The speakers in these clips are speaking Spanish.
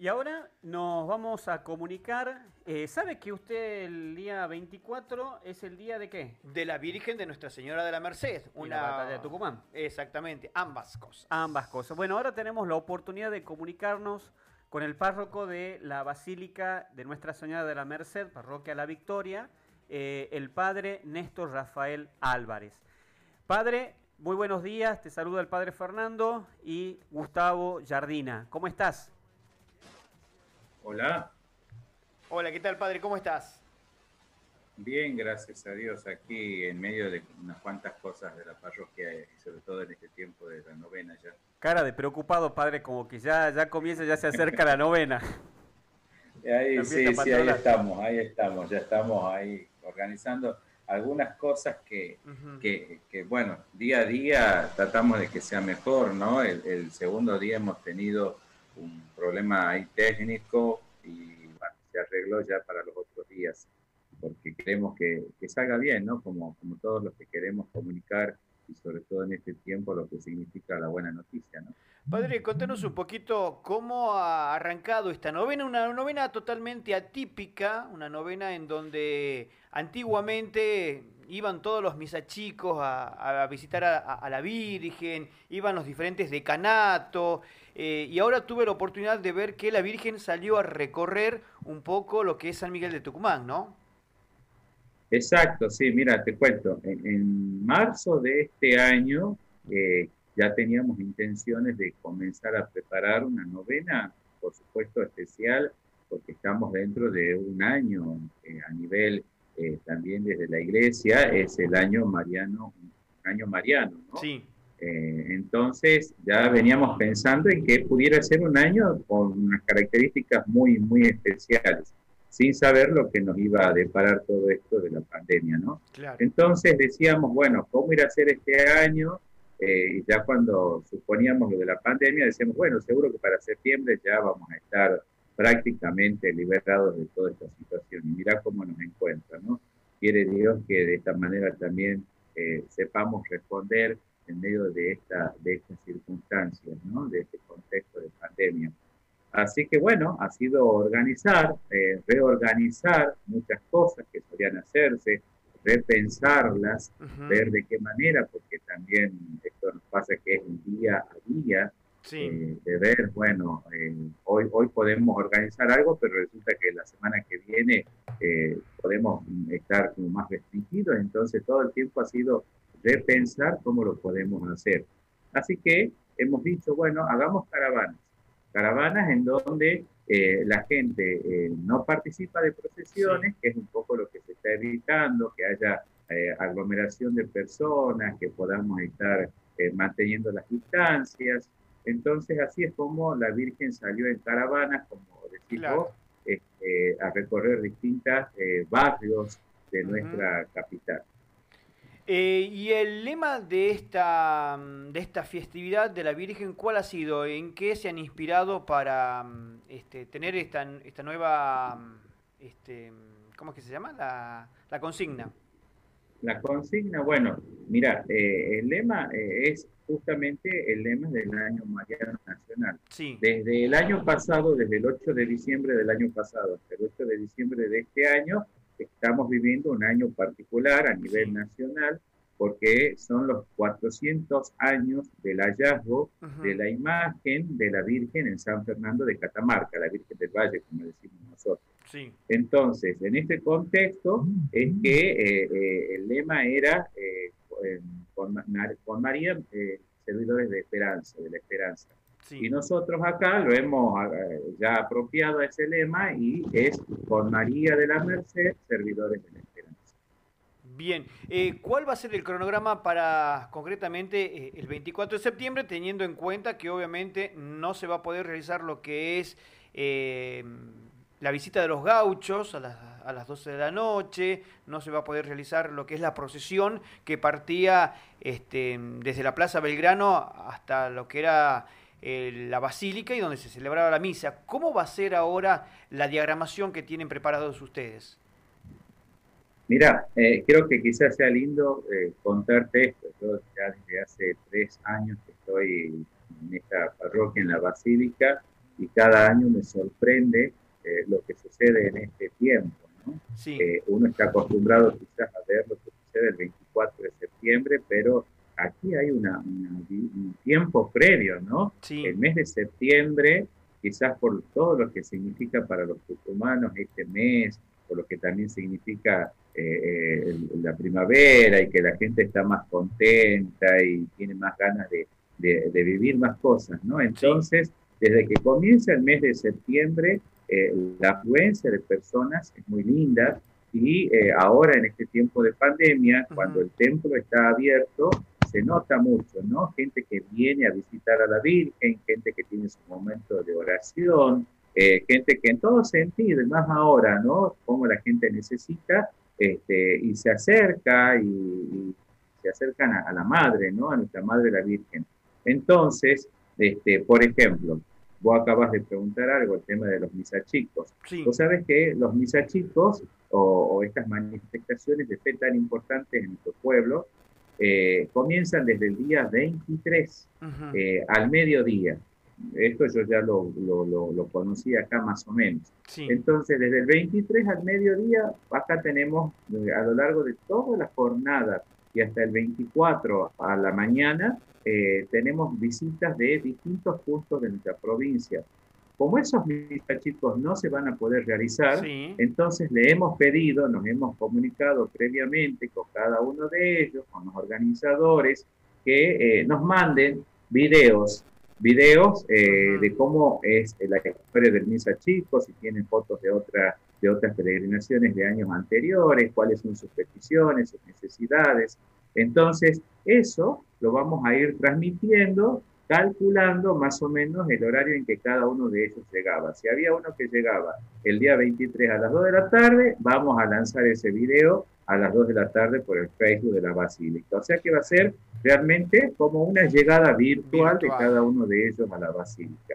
Y ahora nos vamos a comunicar. Eh, ¿Sabe que usted el día 24 es el día de qué? De la Virgen de Nuestra Señora de la Merced. Una la batalla de Tucumán. Exactamente, ambas cosas. Ambas cosas. Bueno, ahora tenemos la oportunidad de comunicarnos con el párroco de la Basílica de Nuestra Señora de la Merced, Parroquia La Victoria, eh, el padre Néstor Rafael Álvarez. Padre, muy buenos días. Te saluda el padre Fernando y Gustavo Jardina. ¿Cómo estás? Hola. Hola, ¿qué tal, padre? ¿Cómo estás? Bien, gracias a Dios, aquí en medio de unas cuantas cosas de la parroquia y sobre todo en este tiempo de la novena ya. Cara de preocupado, padre, como que ya, ya comienza, ya se acerca la novena. Ahí, sí, sí, ahí estamos, ahí estamos, ya estamos ahí organizando algunas cosas que, que, bueno, día a día tratamos de que sea mejor, ¿no? el segundo día hemos tenido un problema ahí técnico y se arregló ya para los otros días, porque queremos que, que salga bien, ¿no? Como, como todos los que queremos comunicar y sobre todo en este tiempo lo que significa la buena noticia, ¿no? Padre, contanos un poquito cómo ha arrancado esta novena, una novena totalmente atípica, una novena en donde antiguamente iban todos los misachicos a, a visitar a, la Virgen, iban los diferentes decanatos, eh, y ahora tuve la oportunidad de ver que la Virgen salió a recorrer un poco lo que es San Miguel de Tucumán, ¿no? Exacto, sí, mira, te cuento, en, marzo de este año eh, ya teníamos intenciones de comenzar a preparar una novena, por supuesto especial, porque estamos dentro de un año eh, a nivel también desde la iglesia, es el año mariano, año mariano, ¿no? Sí. Eh, entonces ya veníamos pensando en que pudiera ser un año con unas características muy, muy especiales, sin saber lo que nos iba a deparar todo esto de la pandemia, ¿no? Entonces decíamos, bueno, ¿cómo ir a ser este año? Eh, y ya cuando suponíamos lo de la pandemia, decíamos, bueno, seguro que para septiembre ya vamos a estar prácticamente liberados de toda esta situación. Y mira cómo nos encuentra, ¿no? Quiere Dios que de esta manera también eh, sepamos responder en medio de, esta, de estas circunstancias, ¿no? de este contexto de pandemia. Así que bueno, ha sido organizar, eh, reorganizar muchas cosas que podían hacerse, repensarlas, ver de qué manera, porque también esto nos pasa que es un día a día, eh, de ver, bueno, eh, hoy, hoy podemos organizar algo, pero resulta que la semana que viene podemos estar como más restringidos, entonces todo el tiempo ha sido repensar cómo lo podemos hacer. Así que hemos dicho, bueno, hagamos caravanas, caravanas en donde eh, la gente eh, no participa de procesiones, que es un poco lo que se está evitando, que haya eh, aglomeración de personas, que podamos estar manteniendo las distancias. Entonces, así es como la Virgen salió en caravanas, como decís este, a recorrer distintos barrios de nuestra capital. Eh, y el lema de esta, de esta festividad de la Virgen, ¿cuál ha sido? ¿En qué se han inspirado para este, tener esta, esta nueva, este, ¿cómo es que se llama? La, la consigna. La consigna, bueno, mira, eh, el lema eh, es justamente el lema del año Mariano Nacional. Sí. Desde el año pasado, desde el 8 de diciembre del año pasado hasta el 8 de diciembre de este año, estamos viviendo un año particular a nivel nacional porque son los 400 años del hallazgo de la imagen de la Virgen en San Fernando de Catamarca, la Virgen del Valle, como decimos nosotros. Sí. Entonces, en este contexto es que eh, eh, el lema era eh, con, con, María, servidores de esperanza, de la esperanza. Y nosotros acá lo hemos eh, ya apropiado a ese lema y es por María de la Merced, servidores de la esperanza. Bien, eh, ¿cuál va a ser el cronograma para concretamente eh, el 24 de septiembre, teniendo en cuenta que obviamente no se va a poder realizar lo que es la visita de los gauchos a las, a las 12 de la noche, no se va a poder realizar lo que es la procesión que partía este, desde la Plaza Belgrano hasta lo que era eh, la basílica y donde se celebraba la misa. ¿Cómo va a ser ahora la diagramación que tienen preparados ustedes? Mira, eh, creo que quizás sea lindo eh, contarte esto. Yo ya desde hace tres años que estoy en esta parroquia, en la basílica, y cada año me sorprende eh, lo que sucede en este tiempo. ¿no? Eh, uno está acostumbrado quizás a ver lo que sucede el 24 de septiembre, pero aquí hay una, un tiempo previo, ¿no? El mes de septiembre, quizás por todo lo que significa para los humanos este mes, por lo que también significa eh, la primavera y que la gente está más contenta y tiene más ganas de, de, vivir más cosas, ¿no? Entonces, desde que comienza el mes de septiembre, eh, la afluencia de personas es muy linda y eh, ahora en este tiempo de pandemia, cuando el templo está abierto, se nota mucho, ¿no? Gente que viene a visitar a la Virgen, gente que tiene su momento de oración, eh, gente que en todo sentido, más ahora, ¿no? Como la gente necesita, este, y se acerca y, se acercan a, a, la Madre, ¿no? A nuestra Madre la Virgen. Entonces, este, por ejemplo, vos acabas de preguntar algo, el tema de los misachicos. Sí. Vos sabés que los misachicos o, o estas manifestaciones de fe tan importantes en nuestro pueblo eh, comienzan desde el día 23 eh, al mediodía. Esto yo ya lo, lo, lo, conocí acá más o menos. Entonces, desde el 23 al mediodía, acá tenemos eh, a lo largo de toda la jornada y hasta el 24 a la mañana, eh, tenemos visitas de distintos puntos de nuestra provincia. Como esos chicos no se van a poder realizar, entonces le hemos pedido, nos hemos comunicado previamente con cada uno de ellos, con los organizadores, que eh, nos manden videos, videos eh, de cómo es la historia del Misa Chicos, si tienen fotos de, otra, de otras peregrinaciones de años anteriores, cuáles son sus peticiones, sus necesidades. Entonces, eso lo vamos a ir transmitiendo, calculando más o menos el horario en que cada uno de ellos llegaba. Si había uno que llegaba el día 23 a las 2 de la tarde, vamos a lanzar ese video a las 2 de la tarde por el Facebook de la Basílica. O sea que va a ser realmente como una llegada virtual, de cada uno de ellos a la Basílica.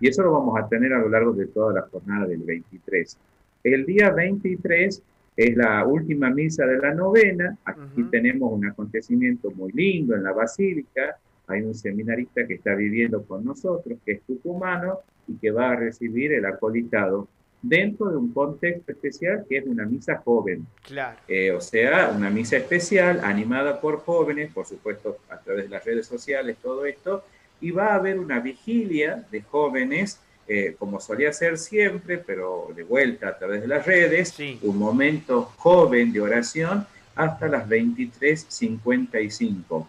Y eso lo vamos a tener a lo largo de toda la jornada del 23. El día 23 es la última misa de la novena. Aquí tenemos un acontecimiento muy lindo en la basílica. Hay un seminarista que está viviendo con nosotros, que es tucumano y que va a recibir el acolitado dentro de un contexto especial que es una misa joven. Claro. Eh, o sea, una misa especial animada por jóvenes, por supuesto a través de las redes sociales, todo esto. Y va a haber una vigilia de jóvenes eh, como solía ser siempre, pero de vuelta a través de las redes, un momento joven de oración hasta las 23.55.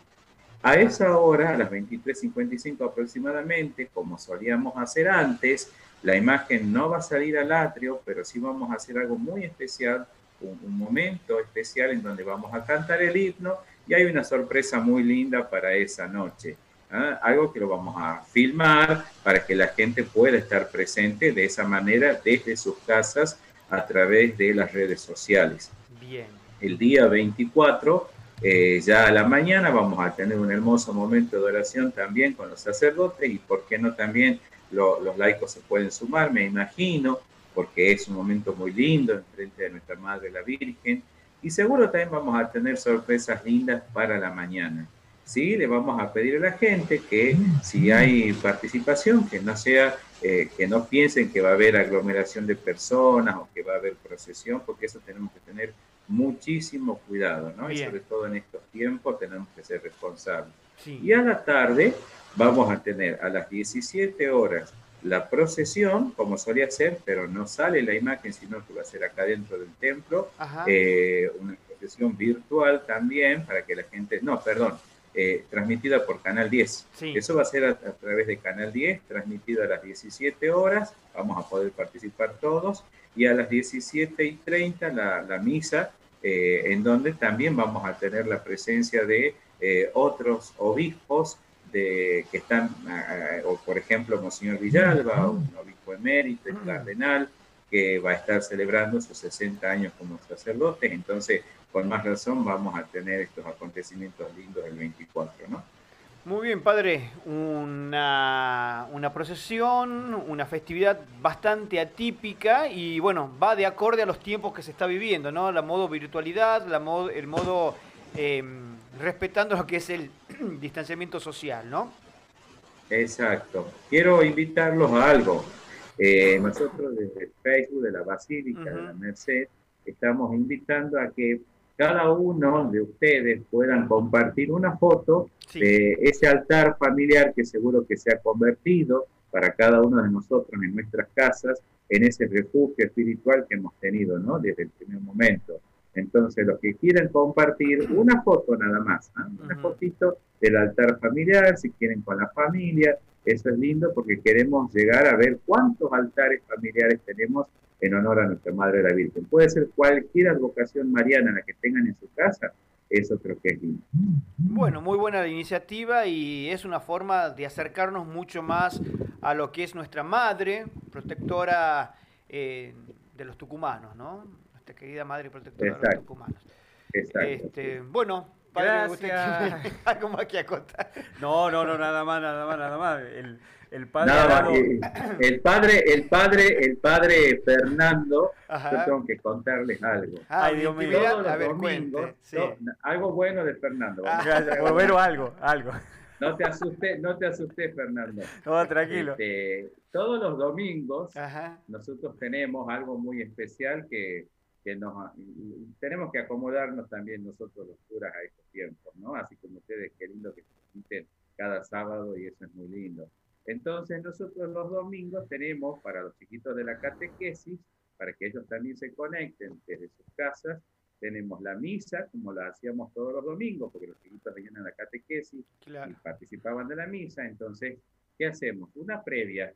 A esa hora, a las 23.55 aproximadamente, como solíamos hacer antes, la imagen no va a salir al atrio, pero sí vamos a hacer algo muy especial, un momento especial en donde vamos a cantar el himno y hay una sorpresa muy linda para esa noche. ¿Ah? algo que lo vamos a filmar para que la gente pueda estar presente de esa manera desde sus casas a través de las redes sociales. Bien. El día 24, eh, ya a la mañana, vamos a tener un hermoso momento de oración también con los sacerdotes y por qué no también los laicos se pueden sumar, me imagino, porque es un momento muy lindo en frente de nuestra Madre la Virgen. Y seguro también vamos a tener sorpresas lindas para la mañana. ¿Sí? Le vamos a pedir a la gente que si hay participación, que no sea, eh, que no piensen que va a haber aglomeración de personas o que va a haber procesión, porque eso tenemos que tener muchísimo cuidado, ¿no? Y sobre todo en estos tiempos tenemos que ser responsables. Y a la tarde vamos a tener a las 17 horas la procesión, como solía ser, pero no sale la imagen, sino que va a ser acá dentro del templo, eh, una procesión virtual también para que la gente, no, perdón, eh, transmitida por Canal 10. Eso va a ser a, través de Canal 10, transmitida a las 17 horas, vamos a poder participar todos, y a las 17 y 30 la, la misa, eh, en donde también vamos a tener la presencia de eh, otros obispos de, que están, o por ejemplo, Monseñor Villalba, un obispo emérito, el cardenal, que va a estar celebrando sus 60 años como sacerdote, entonces con más razón vamos a tener estos acontecimientos lindos el 24, ¿no? Muy bien, padre, una, una, procesión, una festividad bastante atípica y bueno, va de acorde a los tiempos que se está viviendo, ¿no? La modo virtualidad, la modo, el modo em, respetando lo que es el distanciamiento social, ¿no? Exacto. Quiero invitarlos a algo eh, nosotros desde Facebook de la Basílica de la Merced estamos invitando a que cada uno de ustedes puedan compartir una foto de ese altar familiar que seguro que se ha convertido para cada uno de nosotros en nuestras casas en ese refugio espiritual que hemos tenido, ¿no? Desde el primer momento. Entonces, los que quieran compartir una foto nada más, ¿ah? una fotito del altar familiar, si quieren con la familia, eso es lindo porque queremos llegar a ver cuántos altares familiares tenemos en honor a nuestra Madre la Virgen. Puede ser cualquier advocación mariana la que tengan en su casa, eso creo que es lindo. Bueno, muy buena la iniciativa y es una forma de acercarnos mucho más a lo que es nuestra Madre, protectora eh, de los tucumanos, ¿no? Nuestra querida Madre protectora de los tucumanos. Exacto. Este, bueno, Padre, Gracias. ¿usted algo más que acotar? No, no, no, nada más, nada más, nada más. El, el padre, el padre, el padre, el padre Fernando, yo tengo que contarles algo. Ay, Dios mío, a ver, domingos, algo bueno de Fernando. Ah, gracias, por ver algo, algo. No te asustes, no te asustes, Fernando. No, tranquilo. Este, todos los domingos nosotros tenemos algo muy especial que, que nos tenemos que acomodarnos también nosotros los curas a estos tiempos, ¿no? Así como ustedes, qué lindo que se cada sábado y eso es muy lindo. Entonces nosotros los domingos tenemos para los chiquitos de la catequesis, para que ellos también se conecten desde sus casas, tenemos la misa, como la hacíamos todos los domingos, porque los chiquitos venían a la catequesis y participaban de la misa. Entonces, ¿qué hacemos? Una previa.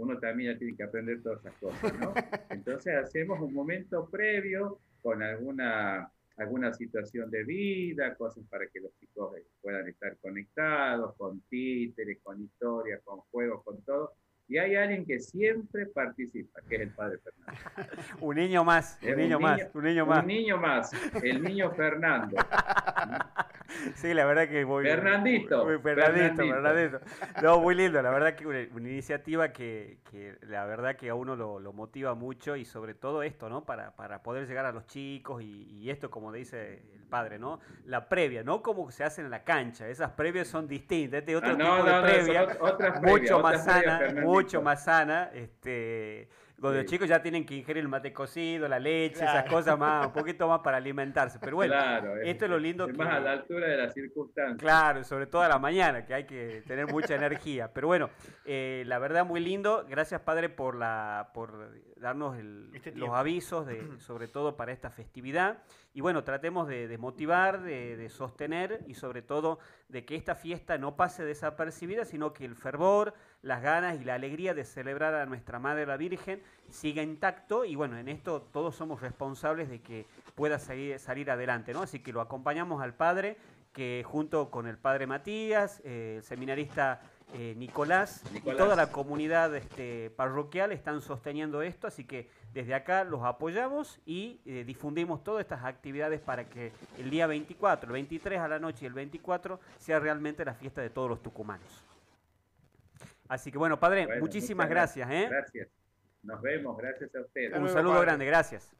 Uno también ya tiene que aprender todas esas cosas, ¿no? Entonces hacemos un momento previo con alguna alguna situación de vida, cosas para que los chicos eh, puedan estar conectados, con títeres, con historias, con juegos, con todo. Y hay alguien que siempre participa, que es el padre Fernando. un niño más, un, niño, más, un niño más. Un niño más, el niño Fernando. sí, la verdad que muy Fernandito. Muy, Fernandito, Fernandito, No, muy lindo, la verdad que una, iniciativa que, que, la verdad que a uno lo, lo, motiva mucho y sobre todo esto, ¿no? Para, para poder llegar a los chicos y, y, esto, como dice el padre, ¿no? La previa, no como se hace en la cancha, esas previas son distintas, este otro ah, tipo no, de no, previa, mucho más sana, mucho más sana, este los chicos ya tienen que ingerir el mate cocido, la leche, esas cosas más, un poquito más para alimentarse. Pero bueno, esto es lo lindo es Más a la altura de las circunstancias. Claro, sobre todo a la mañana, que hay que tener mucha energía. Pero bueno, eh, la verdad muy lindo. Gracias, Padre, por, la, por darnos este los avisos, de, sobre todo para esta festividad. Y bueno, tratemos de, motivar, de, sostener y sobre todo de que esta fiesta no pase desapercibida, sino que el fervor, las ganas y la alegría de celebrar a nuestra Madre la Virgen siga intacto y bueno, en esto todos somos responsables de que pueda salir, salir adelante, ¿no? Así que lo acompañamos al Padre, que junto con el Padre Matías, eh, el seminarista eh, Nicolás, y toda la comunidad este, parroquial están sosteniendo esto, así que desde acá los apoyamos y eh, difundimos todas estas actividades para que el día 24, el 23 a la noche y el 24 sea realmente la fiesta de todos los tucumanos. Así que bueno, padre, muchísimas gracias. ¿eh? Gracias. Nos vemos, gracias a ustedes. Un saludo grande, gracias.